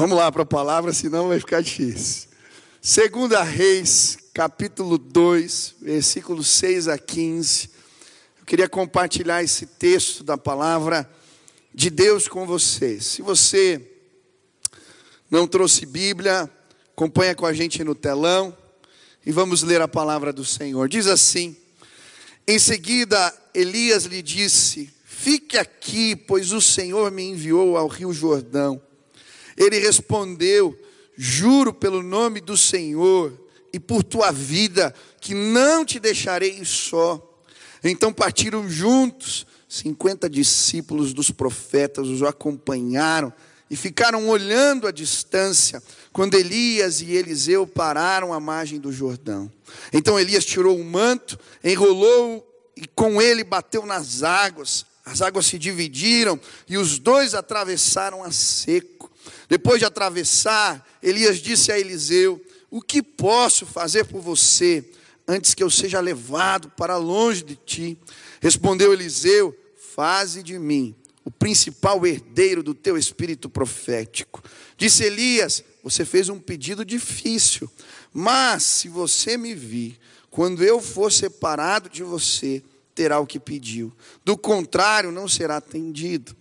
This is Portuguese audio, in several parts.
Vamos lá para a palavra, senão vai ficar difícil. Segunda Reis, capítulo 2, versículos 6 a 15. Eu queria compartilhar esse texto da palavra de Deus com vocês. Se você não trouxe Bíblia, acompanha com a gente no telão e vamos ler a palavra do Senhor. Diz assim: Em seguida, Elias lhe disse: Fique aqui, pois o Senhor me enviou ao rio Jordão. Ele respondeu: Juro pelo nome do Senhor e por tua vida que não te deixarei só. Então partiram juntos, cinquenta discípulos dos profetas os acompanharam e ficaram olhando à distância quando Elias e Eliseu pararam à margem do Jordão. Então Elias tirou o manto, enrolou e com ele bateu nas águas. As águas se dividiram e os dois atravessaram a seco. Depois de atravessar, Elias disse a Eliseu: O que posso fazer por você antes que eu seja levado para longe de ti? Respondeu Eliseu: Faze de mim o principal herdeiro do teu espírito profético. Disse Elias: Você fez um pedido difícil, mas se você me vir, quando eu for separado de você, terá o que pediu. Do contrário, não será atendido.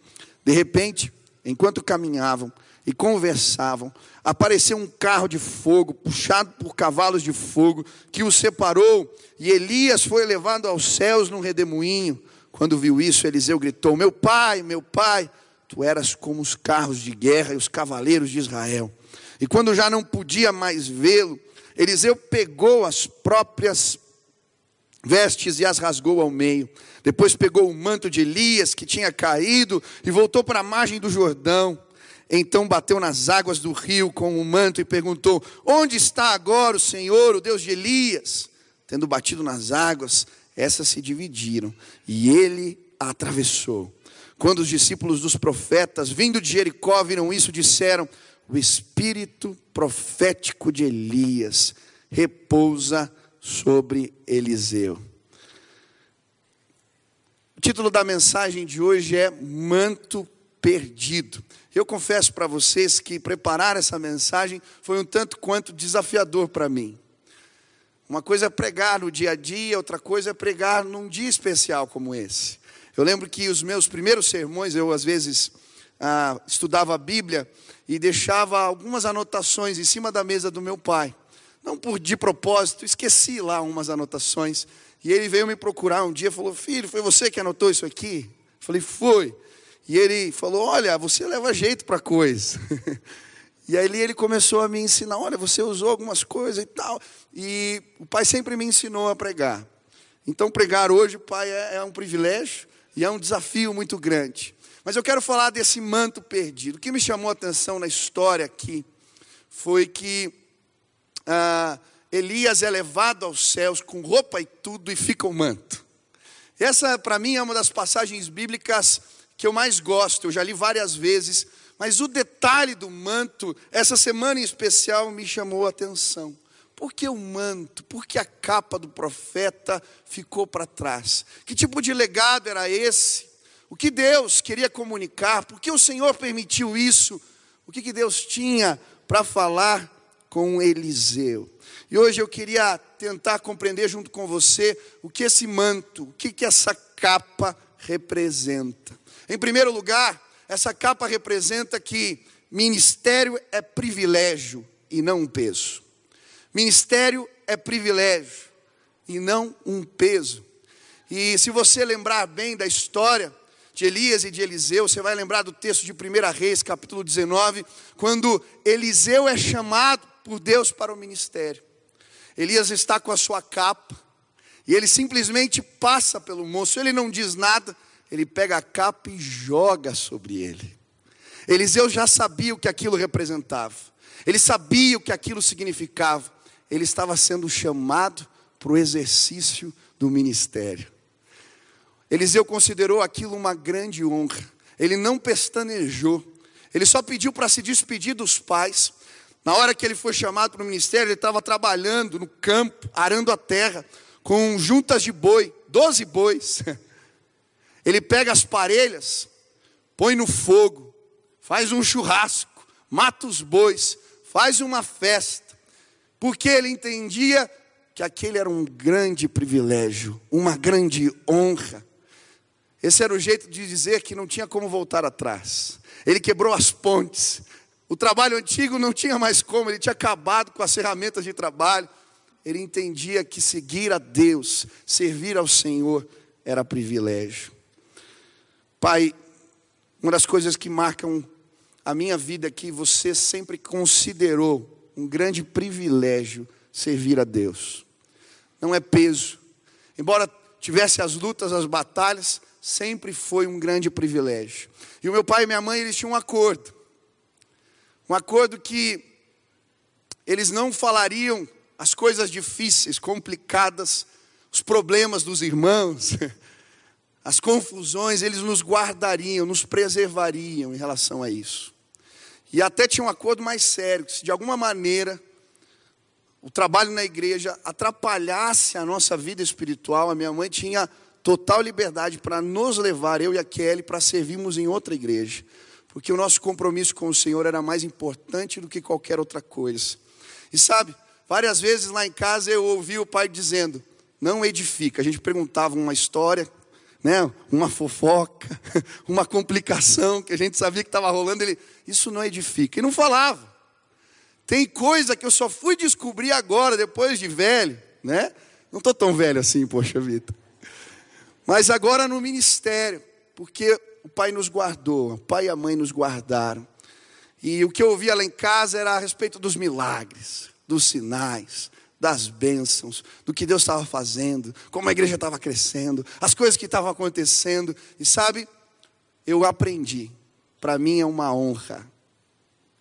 De repente, enquanto caminhavam e conversavam, apareceu um carro de fogo, puxado por cavalos de fogo, que o separou, e Elias foi levado aos céus num redemoinho. Quando viu isso, Eliseu gritou: Meu pai, meu pai, tu eras como os carros de guerra e os cavaleiros de Israel. E quando já não podia mais vê-lo, Eliseu pegou as próprias vestes e as rasgou ao meio. Depois pegou o manto de Elias que tinha caído e voltou para a margem do Jordão. Então bateu nas águas do rio com o manto e perguntou: Onde está agora o Senhor, o Deus de Elias? Tendo batido nas águas, essas se dividiram e ele a atravessou. Quando os discípulos dos profetas, vindo de Jericó, viram isso, disseram: O espírito profético de Elias repousa sobre Eliseu. O título da mensagem de hoje é Manto Perdido. Eu confesso para vocês que preparar essa mensagem foi um tanto quanto desafiador para mim. Uma coisa é pregar no dia a dia, outra coisa é pregar num dia especial como esse. Eu lembro que os meus primeiros sermões, eu às vezes ah, estudava a Bíblia e deixava algumas anotações em cima da mesa do meu pai. Não por de propósito, esqueci lá umas anotações. E ele veio me procurar um dia e falou: Filho, foi você que anotou isso aqui? Eu falei: Foi. E ele falou: Olha, você leva jeito para coisa. E aí ele começou a me ensinar, olha, você usou algumas coisas e tal. E o pai sempre me ensinou a pregar. Então pregar hoje, pai, é, é um privilégio e é um desafio muito grande. Mas eu quero falar desse manto perdido. O que me chamou a atenção na história aqui foi que ah, Elias é levado aos céus com roupa e tudo e fica o manto. Essa, para mim, é uma das passagens bíblicas que eu mais gosto. Eu já li várias vezes mas o detalhe do manto, essa semana em especial, me chamou a atenção. Por que o manto? Por que a capa do profeta ficou para trás? Que tipo de legado era esse? O que Deus queria comunicar? Por que o Senhor permitiu isso? O que, que Deus tinha para falar com Eliseu? E hoje eu queria tentar compreender junto com você o que esse manto, o que, que essa capa representa. Em primeiro lugar, essa capa representa que ministério é privilégio e não um peso. Ministério é privilégio e não um peso. E se você lembrar bem da história de Elias e de Eliseu, você vai lembrar do texto de 1 Reis, capítulo 19, quando Eliseu é chamado por Deus para o ministério. Elias está com a sua capa e ele simplesmente passa pelo moço, ele não diz nada, ele pega a capa e joga sobre ele. Eliseu já sabia o que aquilo representava, ele sabia o que aquilo significava, ele estava sendo chamado para o exercício do ministério. Eliseu considerou aquilo uma grande honra, ele não pestanejou, ele só pediu para se despedir dos pais. Na hora que ele foi chamado para o ministério, ele estava trabalhando no campo, arando a terra, com juntas de boi, doze bois. Ele pega as parelhas, põe no fogo, faz um churrasco, mata os bois, faz uma festa, porque ele entendia que aquele era um grande privilégio, uma grande honra. Esse era o jeito de dizer que não tinha como voltar atrás. Ele quebrou as pontes. O trabalho antigo não tinha mais como, ele tinha acabado com as ferramentas de trabalho. Ele entendia que seguir a Deus, servir ao Senhor, era privilégio. Pai, uma das coisas que marcam a minha vida é que você sempre considerou um grande privilégio servir a Deus. Não é peso. Embora tivesse as lutas, as batalhas, sempre foi um grande privilégio. E o meu pai e minha mãe, eles tinham um acordo. Um acordo que eles não falariam as coisas difíceis, complicadas, os problemas dos irmãos, as confusões, eles nos guardariam, nos preservariam em relação a isso. E até tinha um acordo mais sério, que se de alguma maneira o trabalho na igreja atrapalhasse a nossa vida espiritual, a minha mãe tinha total liberdade para nos levar, eu e a Kelly, para servirmos em outra igreja. Porque o nosso compromisso com o Senhor era mais importante do que qualquer outra coisa. E sabe, várias vezes lá em casa eu ouvi o pai dizendo: não edifica. A gente perguntava uma história, né, uma fofoca, uma complicação que a gente sabia que estava rolando. Ele, isso não edifica. E não falava. Tem coisa que eu só fui descobrir agora, depois de velho, né? Não estou tão velho assim, poxa vida. Mas agora no ministério, porque o pai nos guardou, o pai e a mãe nos guardaram. E o que eu ouvia lá em casa era a respeito dos milagres, dos sinais, das bênçãos, do que Deus estava fazendo, como a igreja estava crescendo, as coisas que estavam acontecendo. E sabe, eu aprendi, para mim é uma honra,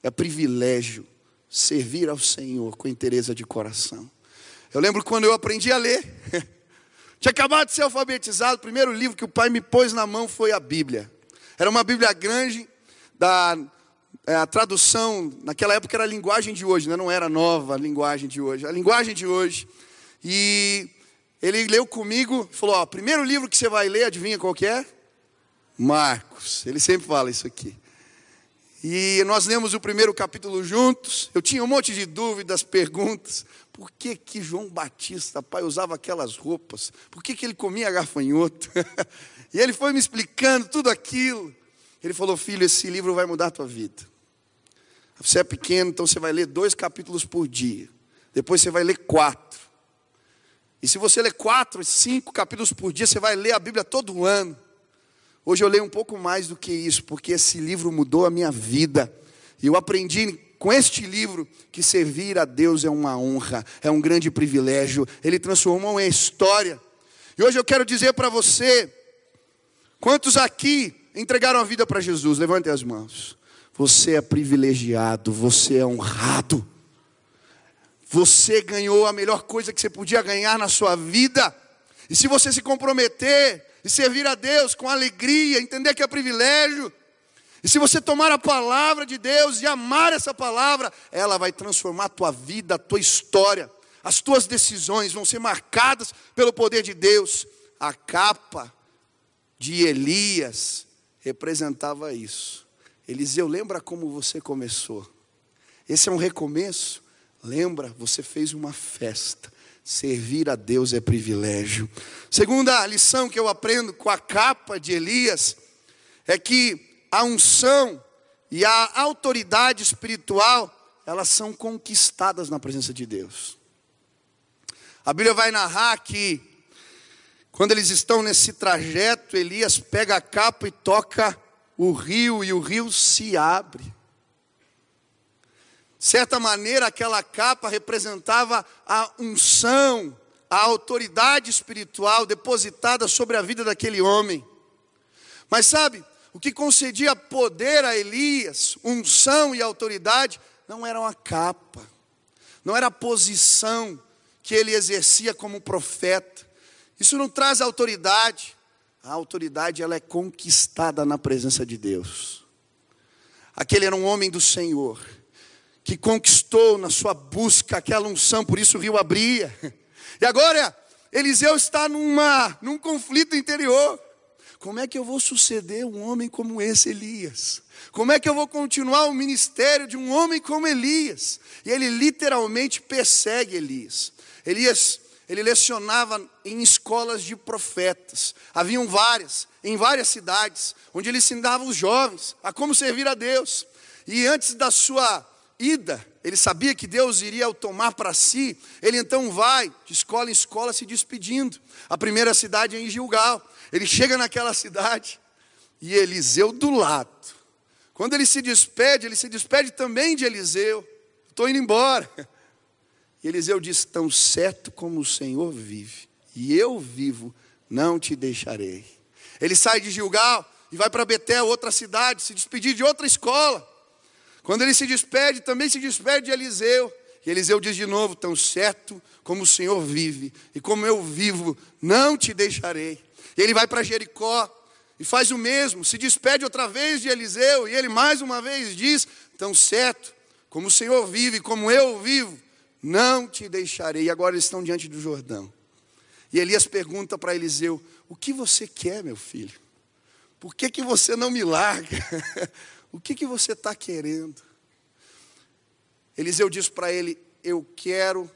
é privilégio servir ao Senhor com interesse de coração. Eu lembro quando eu aprendi a ler. Tinha acabado de ser alfabetizado, o primeiro livro que o pai me pôs na mão foi a Bíblia. Era uma Bíblia grande, da a tradução, naquela época era a linguagem de hoje, né? não era nova a linguagem de hoje, a linguagem de hoje. E ele leu comigo, falou: ó, primeiro livro que você vai ler, adivinha qual que é? Marcos. Ele sempre fala isso aqui. E nós lemos o primeiro capítulo juntos. Eu tinha um monte de dúvidas, perguntas. Por que, que João Batista, pai, usava aquelas roupas? Por que, que ele comia gafanhoto? e ele foi me explicando tudo aquilo. Ele falou: Filho, esse livro vai mudar a tua vida. Você é pequeno, então você vai ler dois capítulos por dia. Depois você vai ler quatro. E se você ler quatro, cinco capítulos por dia, você vai ler a Bíblia todo ano. Hoje eu leio um pouco mais do que isso, porque esse livro mudou a minha vida. E eu aprendi com este livro que servir a Deus é uma honra, é um grande privilégio. Ele transformou em história. E hoje eu quero dizer para você, quantos aqui entregaram a vida para Jesus? Levante as mãos. Você é privilegiado, você é honrado. Você ganhou a melhor coisa que você podia ganhar na sua vida. E se você se comprometer e servir a Deus com alegria, entender que é privilégio, e se você tomar a palavra de Deus e amar essa palavra, ela vai transformar a tua vida, a tua história. As tuas decisões vão ser marcadas pelo poder de Deus. A capa de Elias representava isso. Eliseu, lembra como você começou? Esse é um recomeço. Lembra, você fez uma festa. Servir a Deus é privilégio. Segunda lição que eu aprendo com a capa de Elias é que a unção e a autoridade espiritual, elas são conquistadas na presença de Deus. A Bíblia vai narrar que quando eles estão nesse trajeto, Elias pega a capa e toca o rio e o rio se abre certa maneira, aquela capa representava a unção, a autoridade espiritual depositada sobre a vida daquele homem. Mas sabe, o que concedia poder a Elias, unção e autoridade, não era uma capa, não era a posição que ele exercia como profeta. Isso não traz autoridade. A autoridade ela é conquistada na presença de Deus. Aquele era um homem do Senhor que conquistou na sua busca aquela unção, por isso o rio abria. E agora Eliseu está numa, num conflito interior. como é que eu vou suceder um homem como esse Elias? Como é que eu vou continuar o ministério de um homem como Elias? E ele literalmente persegue Elias. Elias, ele lecionava em escolas de profetas. Haviam várias, em várias cidades, onde ele ensinava os jovens a como servir a Deus. E antes da sua ida, ele sabia que Deus iria o tomar para si, ele então vai de escola em escola se despedindo. A primeira cidade é em Gilgal. Ele chega naquela cidade e Eliseu do lado. Quando ele se despede, ele se despede também de Eliseu. Estou indo embora. E Eliseu diz: Tão certo como o Senhor vive, e eu vivo, não te deixarei. Ele sai de Gilgal e vai para Betel, outra cidade, se despedir de outra escola. Quando ele se despede, também se despede de Eliseu. E Eliseu diz de novo: Tão certo como o Senhor vive, e como eu vivo, não te deixarei. E ele vai para Jericó e faz o mesmo, se despede outra vez de Eliseu, e ele mais uma vez diz: Tão certo como o Senhor vive, como eu vivo, não te deixarei. E agora eles estão diante do Jordão. E Elias pergunta para Eliseu: O que você quer, meu filho? Por que, que você não me larga? o que, que você está querendo? Eliseu diz para ele: Eu quero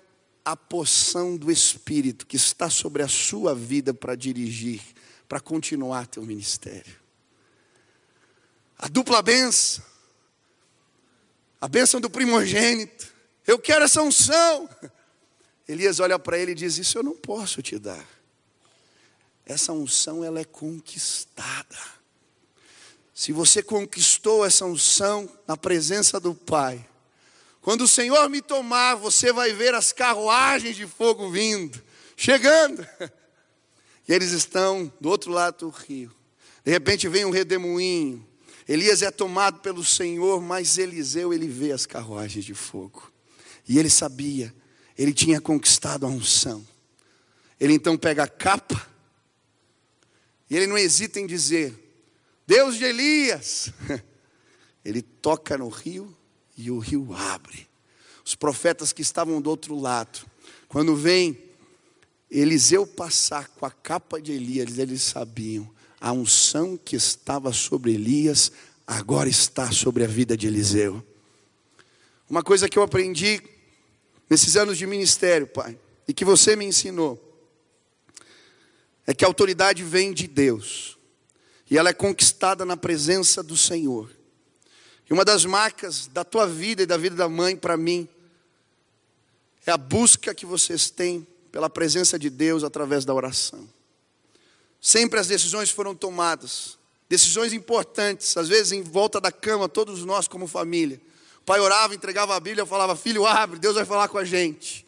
a poção do Espírito que está sobre a sua vida para dirigir, para continuar teu ministério. A dupla benção, a benção do primogênito. Eu quero essa unção. Elias olha para ele e diz: Isso eu não posso te dar. Essa unção ela é conquistada. Se você conquistou essa unção na presença do Pai, quando o Senhor me tomar, você vai ver as carruagens de fogo vindo, chegando. E eles estão do outro lado do rio. De repente vem um redemoinho. Elias é tomado pelo Senhor, mas Eliseu ele vê as carruagens de fogo. E ele sabia, ele tinha conquistado a unção. Ele então pega a capa e ele não hesita em dizer: Deus de Elias. Ele toca no rio e o rio abre. Os profetas que estavam do outro lado, quando vem Eliseu passar com a capa de Elias, eles sabiam, a unção que estava sobre Elias agora está sobre a vida de Eliseu. Uma coisa que eu aprendi nesses anos de ministério, Pai, e que você me ensinou, é que a autoridade vem de Deus, e ela é conquistada na presença do Senhor. E uma das marcas da tua vida e da vida da mãe para mim é a busca que vocês têm pela presença de Deus através da oração. Sempre as decisões foram tomadas, decisões importantes, às vezes em volta da cama, todos nós como família. O pai orava, entregava a Bíblia, falava: Filho, abre, Deus vai falar com a gente.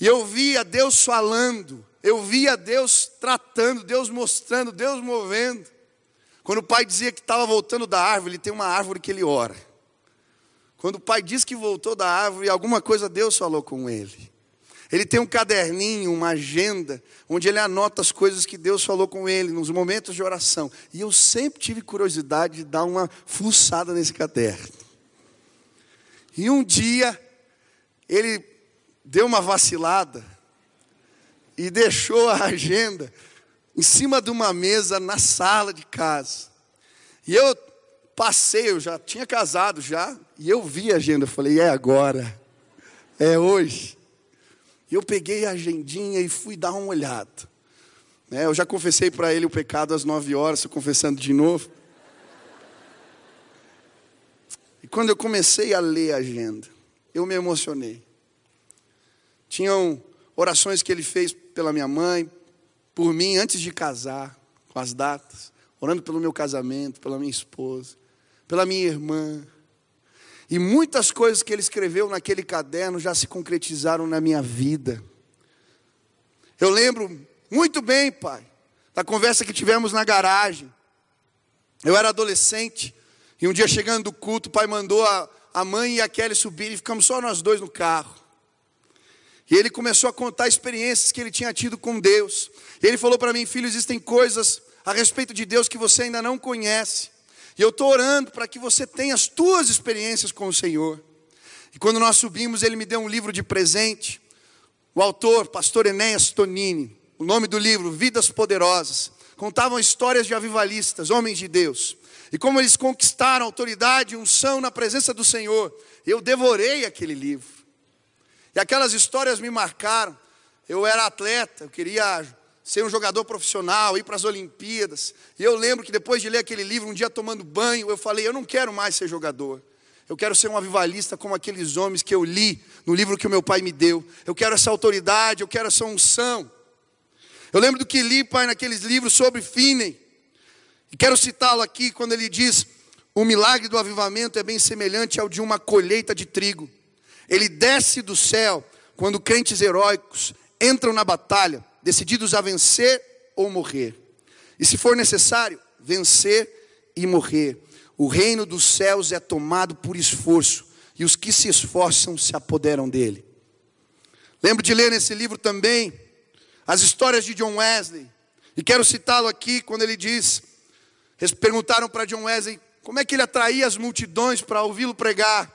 E eu via Deus falando, eu via Deus tratando, Deus mostrando, Deus movendo. Quando o pai dizia que estava voltando da árvore, ele tem uma árvore que ele ora. Quando o pai diz que voltou da árvore, alguma coisa Deus falou com ele. Ele tem um caderninho, uma agenda, onde ele anota as coisas que Deus falou com ele nos momentos de oração. E eu sempre tive curiosidade de dar uma fuçada nesse caderno. E um dia, ele deu uma vacilada e deixou a agenda em cima de uma mesa na sala de casa. E eu passei, eu já tinha casado já, e eu vi a agenda, eu falei, é agora, é hoje. E eu peguei a agendinha e fui dar uma olhada. Né, eu já confessei para ele o pecado às nove horas, estou confessando de novo. E quando eu comecei a ler a agenda, eu me emocionei. Tinham orações que ele fez pela minha mãe, por mim antes de casar, com as datas, orando pelo meu casamento, pela minha esposa, pela minha irmã. E muitas coisas que ele escreveu naquele caderno já se concretizaram na minha vida. Eu lembro muito bem, pai, da conversa que tivemos na garagem. Eu era adolescente, e um dia chegando do culto, o pai mandou a, a mãe e a Kelly subir e ficamos só nós dois no carro. E ele começou a contar experiências que ele tinha tido com Deus. E ele falou para mim, filho, existem coisas a respeito de Deus que você ainda não conhece. E eu estou orando para que você tenha as tuas experiências com o Senhor. E quando nós subimos, ele me deu um livro de presente. O autor, pastor Enéas Tonini, o nome do livro, Vidas Poderosas. contavam histórias de avivalistas, homens de Deus, e como eles conquistaram autoridade e unção na presença do Senhor. Eu devorei aquele livro. E aquelas histórias me marcaram. Eu era atleta, eu queria ser um jogador profissional, ir para as Olimpíadas. E eu lembro que depois de ler aquele livro, um dia tomando banho, eu falei: eu não quero mais ser jogador. Eu quero ser um avivalista como aqueles homens que eu li no livro que o meu pai me deu. Eu quero essa autoridade, eu quero essa unção. Eu lembro do que li, pai, naqueles livros sobre Finney. Quero citá-lo aqui quando ele diz: O milagre do avivamento é bem semelhante ao de uma colheita de trigo. Ele desce do céu quando crentes heróicos entram na batalha, decididos a vencer ou morrer. E se for necessário, vencer e morrer. O reino dos céus é tomado por esforço, e os que se esforçam se apoderam dele. Lembro de ler nesse livro também as histórias de John Wesley, e quero citá-lo aqui quando ele diz: eles perguntaram para John Wesley como é que ele atraía as multidões para ouvi-lo pregar.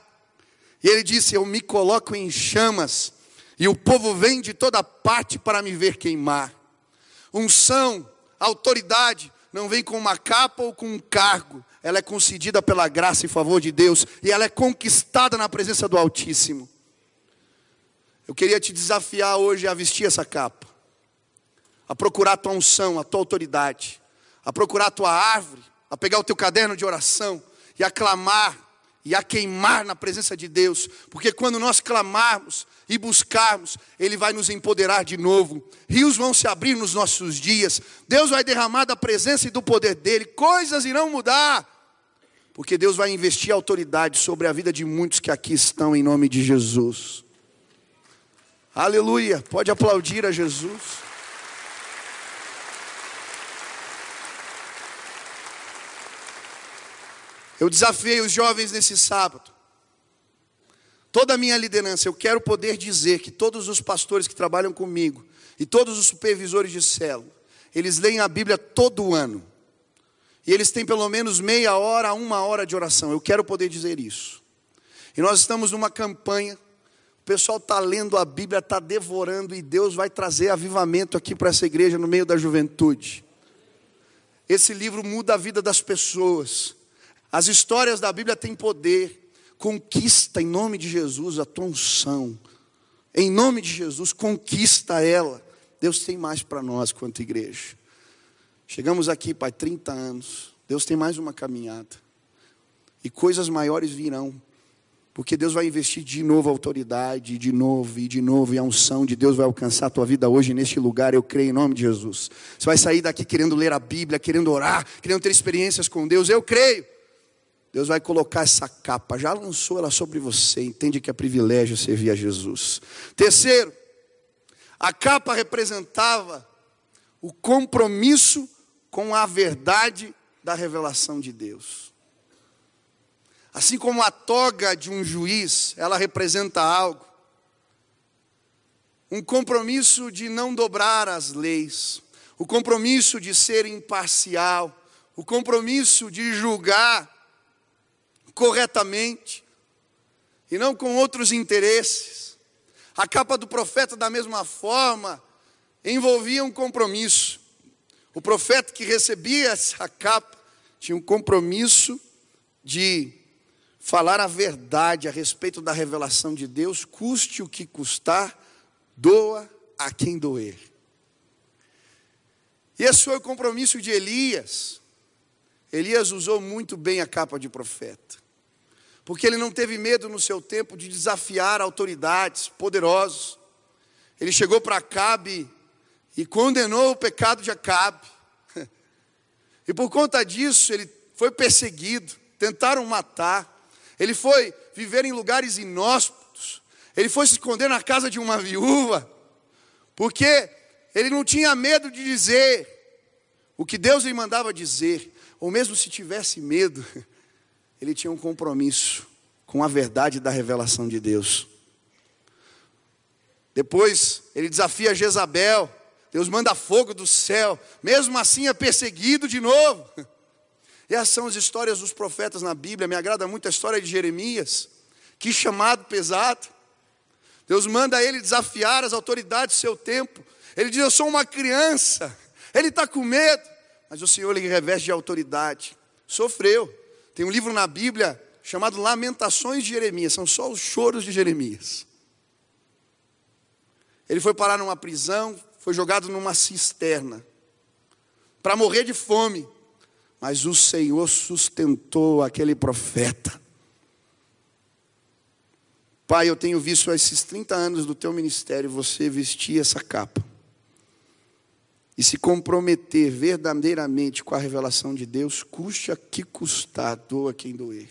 E ele disse: Eu me coloco em chamas, e o povo vem de toda parte para me ver queimar. Unção, autoridade, não vem com uma capa ou com um cargo, ela é concedida pela graça e favor de Deus, e ela é conquistada na presença do Altíssimo. Eu queria te desafiar hoje a vestir essa capa, a procurar a tua unção, a tua autoridade, a procurar a tua árvore, a pegar o teu caderno de oração e a clamar e a queimar na presença de Deus, porque quando nós clamarmos e buscarmos, Ele vai nos empoderar de novo, rios vão se abrir nos nossos dias, Deus vai derramar da presença e do poder dEle, coisas irão mudar, porque Deus vai investir autoridade sobre a vida de muitos que aqui estão em nome de Jesus. Aleluia, pode aplaudir a Jesus. Eu desafiei os jovens nesse sábado. Toda a minha liderança, eu quero poder dizer que todos os pastores que trabalham comigo e todos os supervisores de célula, eles leem a Bíblia todo ano. E eles têm pelo menos meia hora a uma hora de oração. Eu quero poder dizer isso. E nós estamos numa campanha, o pessoal está lendo a Bíblia, está devorando, e Deus vai trazer avivamento aqui para essa igreja no meio da juventude. Esse livro muda a vida das pessoas. As histórias da Bíblia têm poder. Conquista em nome de Jesus a tua unção. Em nome de Jesus, conquista ela. Deus tem mais para nós quanto igreja. Chegamos aqui, Pai, 30 anos. Deus tem mais uma caminhada. E coisas maiores virão. Porque Deus vai investir de novo a autoridade, de novo e de novo, e a unção de Deus vai alcançar a tua vida hoje neste lugar, eu creio em nome de Jesus. Você vai sair daqui querendo ler a Bíblia, querendo orar, querendo ter experiências com Deus, eu creio. Deus vai colocar essa capa, já lançou ela sobre você, entende que é privilégio servir a Jesus. Terceiro, a capa representava o compromisso com a verdade da revelação de Deus. Assim como a toga de um juiz, ela representa algo. Um compromisso de não dobrar as leis, o compromisso de ser imparcial, o compromisso de julgar corretamente e não com outros interesses. A capa do profeta, da mesma forma, envolvia um compromisso. O profeta que recebia essa capa tinha um compromisso de falar a verdade a respeito da revelação de Deus, custe o que custar, doa a quem doer. E esse foi o compromisso de Elias. Elias usou muito bem a capa de profeta porque ele não teve medo no seu tempo de desafiar autoridades poderosos. Ele chegou para Acabe e condenou o pecado de Acabe. E por conta disso, ele foi perseguido, tentaram matar. Ele foi viver em lugares inóspitos. Ele foi se esconder na casa de uma viúva, porque ele não tinha medo de dizer o que Deus lhe mandava dizer, ou mesmo se tivesse medo, ele tinha um compromisso com a verdade da revelação de Deus. Depois ele desafia Jezabel, Deus manda fogo do céu, mesmo assim é perseguido de novo. E essas são as histórias dos profetas na Bíblia. Me agrada muito a história de Jeremias, que chamado pesado. Deus manda ele desafiar as autoridades do seu tempo. Ele diz: Eu sou uma criança. Ele está com medo, mas o Senhor lhe reveste de autoridade. Sofreu. Tem um livro na Bíblia chamado Lamentações de Jeremias, são só os choros de Jeremias. Ele foi parar numa prisão, foi jogado numa cisterna, para morrer de fome, mas o Senhor sustentou aquele profeta. Pai, eu tenho visto esses 30 anos do teu ministério você vestir essa capa e se comprometer verdadeiramente com a revelação de Deus, custe a que custar, doa quem doer.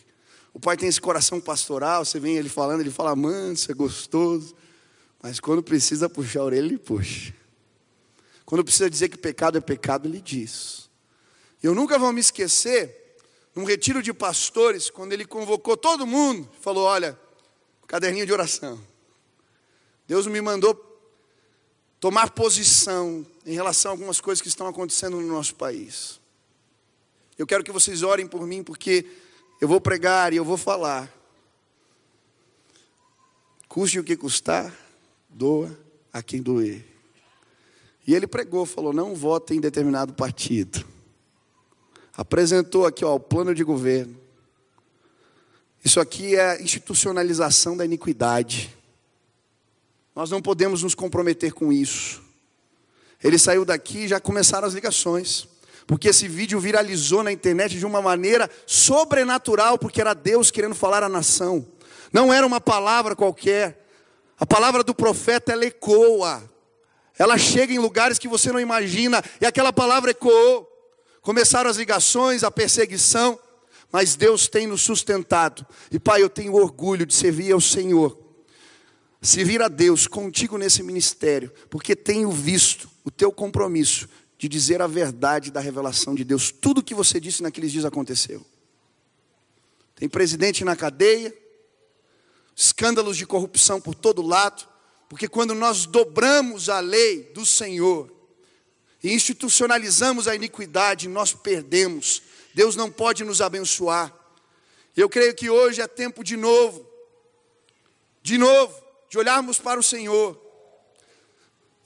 O pai tem esse coração pastoral, você vem ele falando, ele fala manso, é gostoso, mas quando precisa puxar a orelha, ele puxa. Quando precisa dizer que pecado é pecado, ele diz. Eu nunca vou me esquecer, num retiro de pastores, quando ele convocou todo mundo, falou: Olha, caderninho de oração. Deus me mandou tomar posição em relação a algumas coisas que estão acontecendo no nosso país. Eu quero que vocês orem por mim, porque eu vou pregar e eu vou falar. Custe o que custar, doa a quem doer. E ele pregou, falou: não vote em determinado partido. Apresentou aqui ó, o plano de governo. Isso aqui é a institucionalização da iniquidade. Nós não podemos nos comprometer com isso. Ele saiu daqui e já começaram as ligações. Porque esse vídeo viralizou na internet de uma maneira sobrenatural, porque era Deus querendo falar à nação. Não era uma palavra qualquer. A palavra do profeta ela ecoa. Ela chega em lugares que você não imagina, e aquela palavra ecoou. Começaram as ligações, a perseguição, mas Deus tem nos sustentado. E Pai, eu tenho orgulho de servir ao Senhor servir a Deus contigo nesse ministério, porque tenho visto o teu compromisso de dizer a verdade da revelação de Deus. Tudo o que você disse naqueles dias aconteceu. Tem presidente na cadeia, escândalos de corrupção por todo lado, porque quando nós dobramos a lei do Senhor e institucionalizamos a iniquidade, nós perdemos. Deus não pode nos abençoar. Eu creio que hoje é tempo de novo, de novo, de olharmos para o Senhor.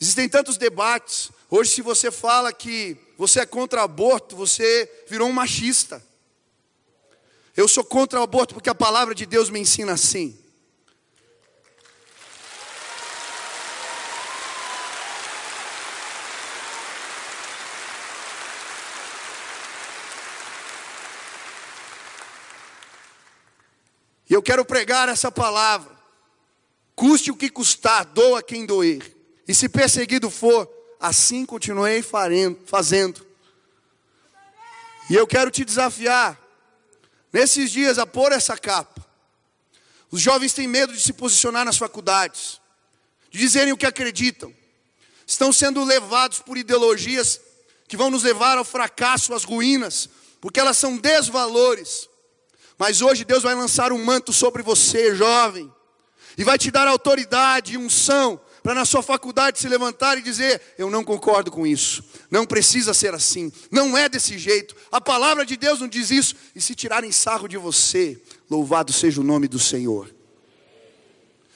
Existem tantos debates. Hoje, se você fala que você é contra aborto, você virou um machista. Eu sou contra o aborto porque a palavra de Deus me ensina assim. E eu quero pregar essa palavra. Custe o que custar, doa quem doer. E se perseguido for, assim continuei fazendo. E eu quero te desafiar, nesses dias, a pôr essa capa. Os jovens têm medo de se posicionar nas faculdades, de dizerem o que acreditam. Estão sendo levados por ideologias que vão nos levar ao fracasso, às ruínas, porque elas são desvalores. Mas hoje Deus vai lançar um manto sobre você, jovem, e vai te dar autoridade e unção para na sua faculdade se levantar e dizer: Eu não concordo com isso, não precisa ser assim, não é desse jeito, a palavra de Deus não diz isso, e se tirarem sarro de você, louvado seja o nome do Senhor.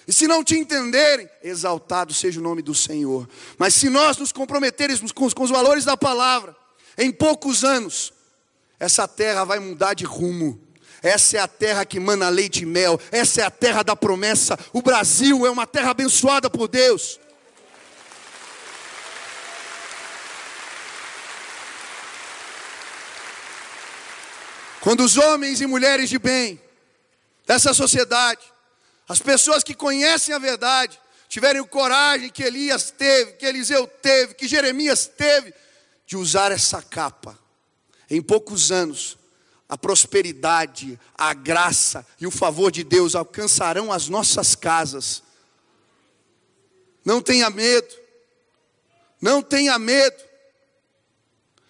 E se não te entenderem, exaltado seja o nome do Senhor. Mas se nós nos comprometermos com, com os valores da palavra, em poucos anos, essa terra vai mudar de rumo. Essa é a terra que mana leite e mel. Essa é a terra da promessa. O Brasil é uma terra abençoada por Deus. Quando os homens e mulheres de bem dessa sociedade, as pessoas que conhecem a verdade, tiverem o coragem que Elias teve, que Eliseu teve, que Jeremias teve, de usar essa capa, em poucos anos, a prosperidade, a graça e o favor de Deus alcançarão as nossas casas. Não tenha medo, não tenha medo.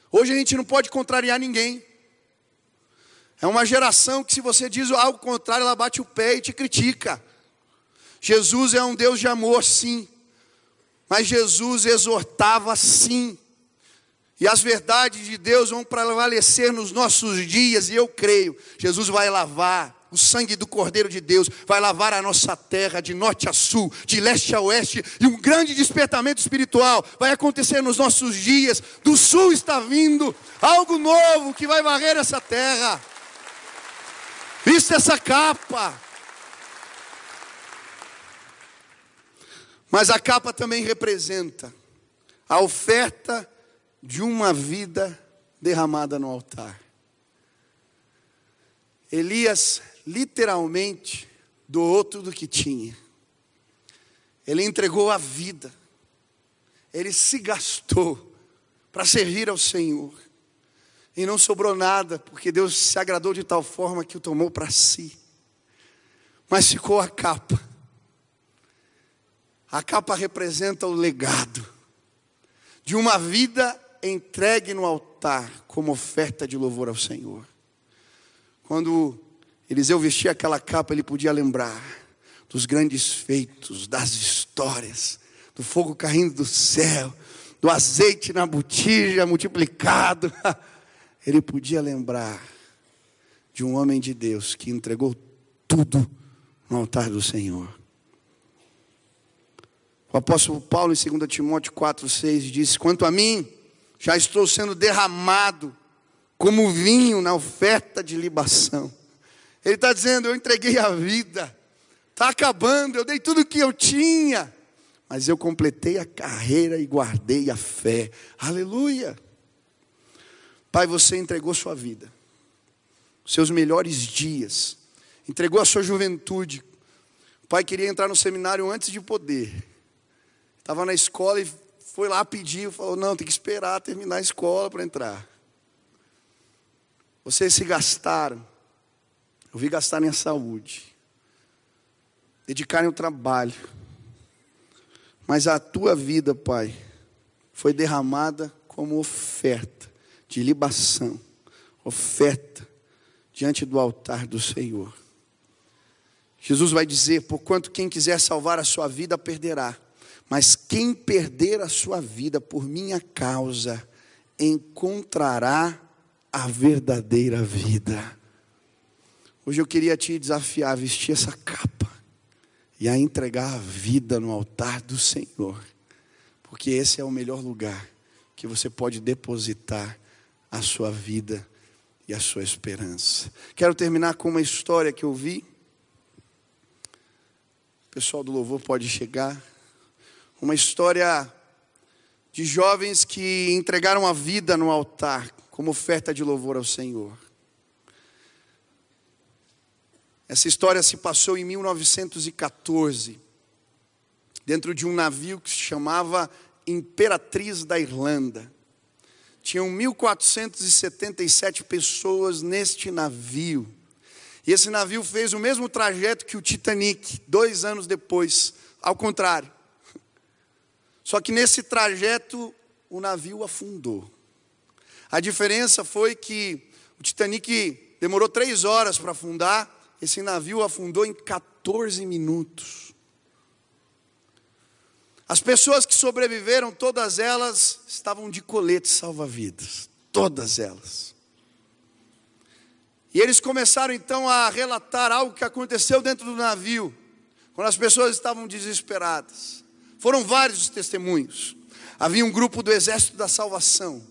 Hoje a gente não pode contrariar ninguém. É uma geração que, se você diz algo contrário, ela bate o pé e te critica. Jesus é um Deus de amor, sim, mas Jesus exortava, sim. E as verdades de Deus vão prevalecer nos nossos dias, e eu creio, Jesus vai lavar, o sangue do Cordeiro de Deus vai lavar a nossa terra de norte a sul, de leste a oeste, e um grande despertamento espiritual vai acontecer nos nossos dias. Do sul está vindo algo novo que vai varrer essa terra. Vista essa capa. Mas a capa também representa a oferta de uma vida derramada no altar. Elias literalmente doou tudo que tinha. Ele entregou a vida. Ele se gastou para servir ao Senhor. E não sobrou nada, porque Deus se agradou de tal forma que o tomou para si. Mas ficou a capa. A capa representa o legado de uma vida entregue no altar como oferta de louvor ao Senhor. Quando Eliseu vestia aquela capa, ele podia lembrar dos grandes feitos, das histórias, do fogo caindo do céu, do azeite na botija multiplicado. Ele podia lembrar de um homem de Deus que entregou tudo no altar do Senhor. O apóstolo Paulo, em 2 Timóteo 4,6, diz: Quanto a mim, já estou sendo derramado como vinho na oferta de libação. Ele está dizendo: Eu entreguei a vida, está acabando, eu dei tudo o que eu tinha, mas eu completei a carreira e guardei a fé. Aleluia! Pai, você entregou sua vida, seus melhores dias, entregou a sua juventude. O pai queria entrar no seminário antes de poder. Estava na escola e foi lá pedir, falou: Não, tem que esperar terminar a escola para entrar. Vocês se gastaram. Eu vi gastarem a saúde, dedicarem o trabalho. Mas a tua vida, Pai, foi derramada como oferta de libação, oferta diante do altar do Senhor. Jesus vai dizer: Porquanto quem quiser salvar a sua vida perderá, mas quem perder a sua vida por minha causa encontrará a verdadeira vida. Hoje eu queria te desafiar a vestir essa capa e a entregar a vida no altar do Senhor, porque esse é o melhor lugar que você pode depositar a sua vida e a sua esperança. Quero terminar com uma história que eu vi. O pessoal do louvor pode chegar. Uma história de jovens que entregaram a vida no altar como oferta de louvor ao Senhor. Essa história se passou em 1914, dentro de um navio que se chamava Imperatriz da Irlanda. Tinham 1.477 pessoas neste navio. E esse navio fez o mesmo trajeto que o Titanic, dois anos depois, ao contrário. Só que nesse trajeto o navio afundou. A diferença foi que o Titanic demorou três horas para afundar, esse navio afundou em 14 minutos. As pessoas que sobreviveram, todas elas estavam de colete salva-vidas. Todas elas. E eles começaram então a relatar algo que aconteceu dentro do navio, quando as pessoas estavam desesperadas. Foram vários os testemunhos. Havia um grupo do Exército da Salvação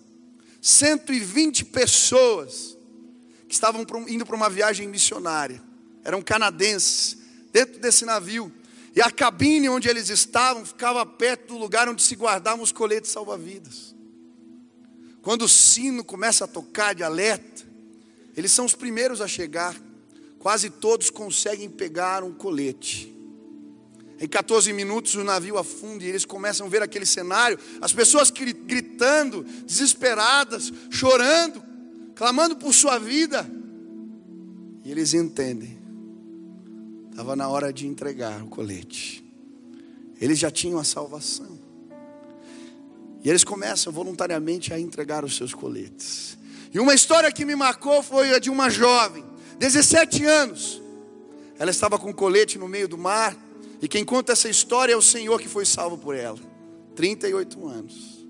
120 pessoas que estavam indo para uma viagem missionária, eram canadenses, dentro desse navio, e a cabine onde eles estavam ficava perto do lugar onde se guardavam os coletes salva-vidas. Quando o sino começa a tocar de alerta, eles são os primeiros a chegar, quase todos conseguem pegar um colete. Em 14 minutos o navio afunda e eles começam a ver aquele cenário, as pessoas gritando, desesperadas, chorando, clamando por sua vida. E eles entendem. Estava na hora de entregar o colete. Eles já tinham a salvação. E eles começam voluntariamente a entregar os seus coletes. E uma história que me marcou foi a de uma jovem, 17 anos. Ela estava com um colete no meio do mar e quem conta essa história é o Senhor que foi salvo por ela. 38 anos.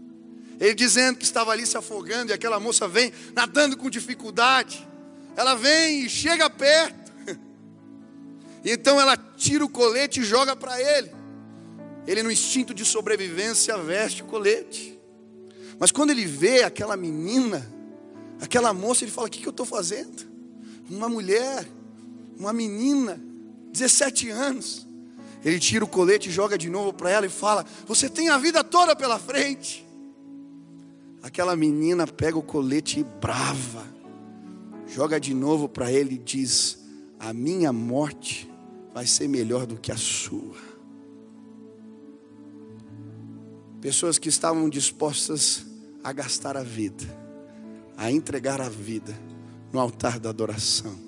Ele dizendo que estava ali se afogando e aquela moça vem nadando com dificuldade. Ela vem e chega perto. E então ela tira o colete e joga para ele. Ele, no instinto de sobrevivência, veste o colete. Mas quando ele vê aquela menina, aquela moça, ele fala: O que, que eu estou fazendo? Uma mulher, uma menina, 17 anos. Ele tira o colete joga de novo para ela e fala: Você tem a vida toda pela frente. Aquela menina pega o colete e brava, joga de novo para ele e diz: A minha morte vai ser melhor do que a sua. Pessoas que estavam dispostas a gastar a vida, a entregar a vida no altar da adoração.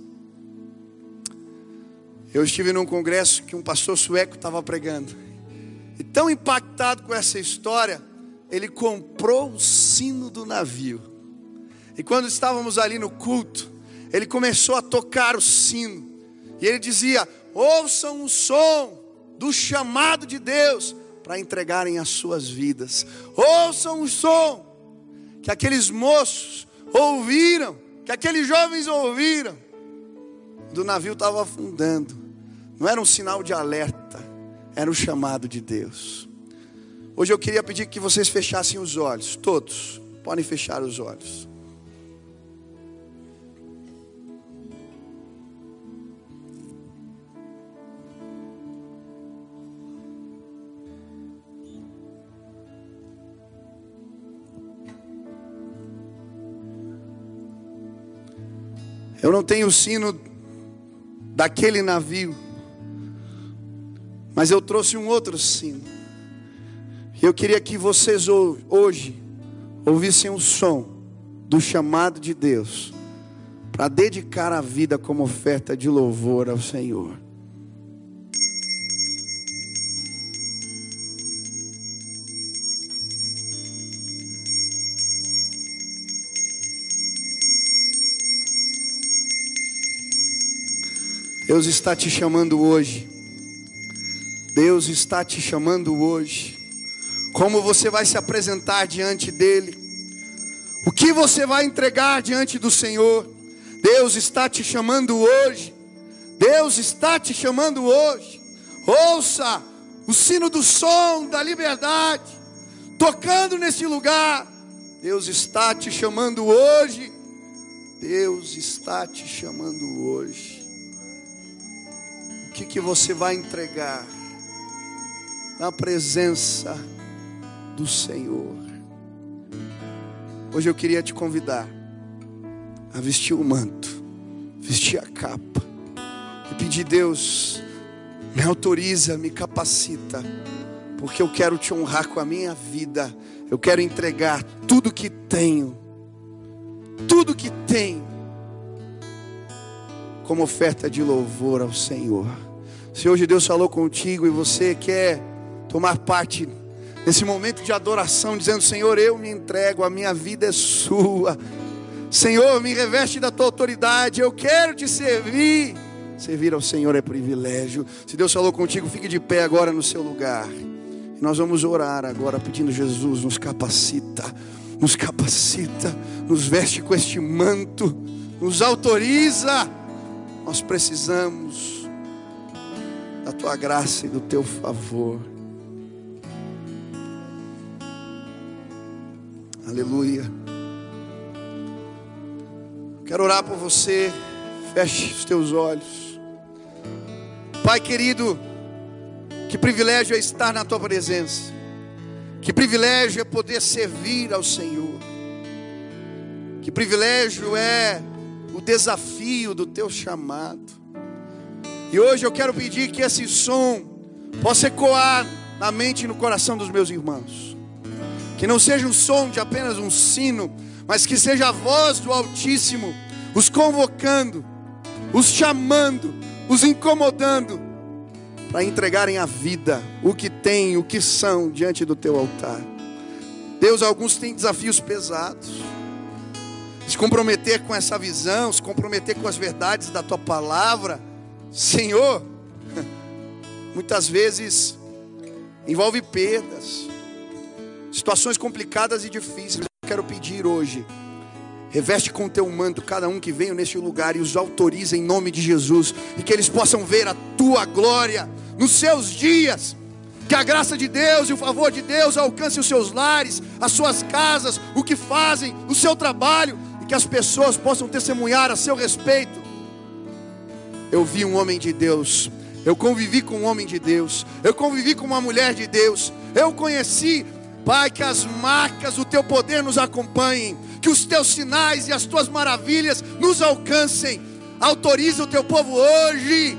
Eu estive num congresso que um pastor sueco estava pregando. E tão impactado com essa história, ele comprou o sino do navio. E quando estávamos ali no culto, ele começou a tocar o sino. E ele dizia: Ouçam o som do chamado de Deus para entregarem as suas vidas. Ouçam o som que aqueles moços ouviram, que aqueles jovens ouviram. Do navio estava afundando. Não era um sinal de alerta, era um chamado de Deus. Hoje eu queria pedir que vocês fechassem os olhos, todos, podem fechar os olhos. Eu não tenho sino daquele navio, mas eu trouxe um outro sino. E eu queria que vocês hoje ouvissem o som do chamado de Deus para dedicar a vida como oferta de louvor ao Senhor. Deus está te chamando hoje. Deus está te chamando hoje. Como você vai se apresentar diante dEle? O que você vai entregar diante do Senhor? Deus está te chamando hoje. Deus está te chamando hoje. Ouça o sino do som da liberdade tocando nesse lugar. Deus está te chamando hoje. Deus está te chamando hoje que, que você vai entregar na presença do Senhor. Hoje eu queria te convidar a vestir o manto, vestir a capa e pedir, Deus, me autoriza, me capacita, porque eu quero te honrar com a minha vida, eu quero entregar tudo que tenho, tudo que tenho, como oferta de louvor ao Senhor. Se hoje Deus falou contigo e você quer tomar parte nesse momento de adoração, dizendo: Senhor, eu me entrego, a minha vida é sua. Senhor, me reveste da tua autoridade, eu quero te servir. Servir ao Senhor é privilégio. Se Deus falou contigo, fique de pé agora no seu lugar. Nós vamos orar agora, pedindo: Jesus, nos capacita, nos capacita, nos veste com este manto, nos autoriza. Nós precisamos da tua graça e do teu favor. Aleluia. Quero orar por você. Feche os teus olhos. Pai querido, que privilégio é estar na tua presença. Que privilégio é poder servir ao Senhor. Que privilégio é o desafio do teu chamado. E hoje eu quero pedir que esse som possa ecoar na mente e no coração dos meus irmãos. Que não seja um som de apenas um sino, mas que seja a voz do Altíssimo os convocando, os chamando, os incomodando para entregarem a vida, o que têm, o que são diante do teu altar. Deus, alguns têm desafios pesados. Se comprometer com essa visão, se comprometer com as verdades da tua palavra Senhor, muitas vezes envolve perdas, situações complicadas e difíceis. Eu quero pedir hoje Reveste com teu manto cada um que venha neste lugar e os autoriza em nome de Jesus. E que eles possam ver a tua glória nos seus dias. Que a graça de Deus e o favor de Deus alcance os seus lares, as suas casas, o que fazem, o seu trabalho. Que as pessoas possam testemunhar a seu respeito. Eu vi um homem de Deus. Eu convivi com um homem de Deus. Eu convivi com uma mulher de Deus. Eu conheci Pai, que as marcas do teu poder nos acompanhem, que os teus sinais e as tuas maravilhas nos alcancem. Autoriza o teu povo hoje,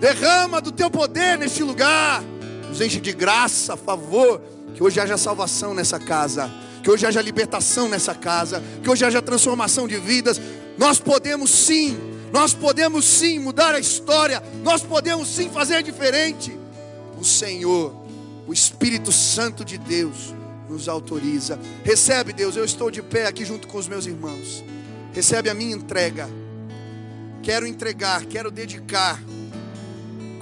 derrama do teu poder neste lugar, nos enche de graça, favor, que hoje haja salvação nessa casa, que hoje haja libertação nessa casa, que hoje haja transformação de vidas. Nós podemos sim, nós podemos sim mudar a história, nós podemos sim fazer diferente. O Senhor o Espírito Santo de Deus nos autoriza. Recebe, Deus, eu estou de pé aqui junto com os meus irmãos. Recebe a minha entrega. Quero entregar, quero dedicar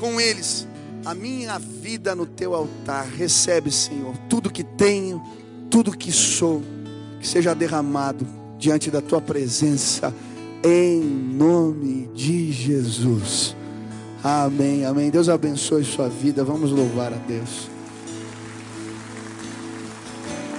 com eles a minha vida no teu altar. Recebe, Senhor, tudo que tenho, tudo que sou, que seja derramado diante da tua presença, em nome de Jesus. Amém, amém. Deus abençoe sua vida. Vamos louvar a Deus.